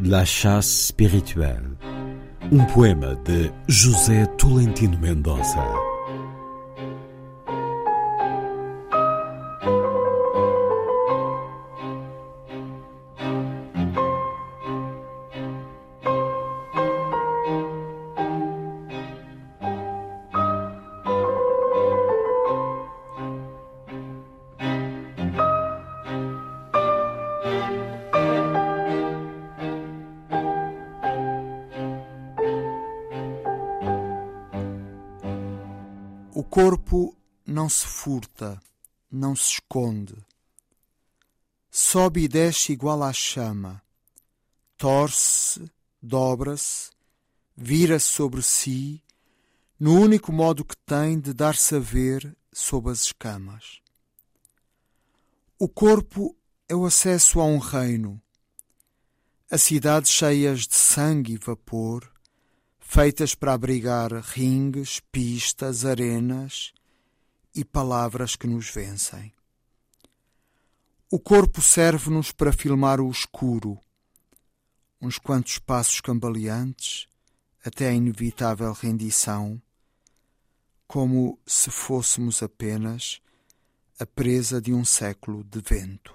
La chasse spirituelle. Um poema de José Tolentino Mendonça. O corpo não se furta, não se esconde. Sobe e desce igual à chama. Torce, dobra-se, vira-se sobre si, no único modo que tem de dar-se a ver sob as escamas. O corpo é o acesso a um reino, a cidades cheias de sangue e vapor, feitas para abrigar ringues, pistas, arenas e palavras que nos vencem. O corpo serve-nos para filmar o escuro, uns quantos passos cambaleantes, até a inevitável rendição, como se fôssemos apenas a presa de um século de vento.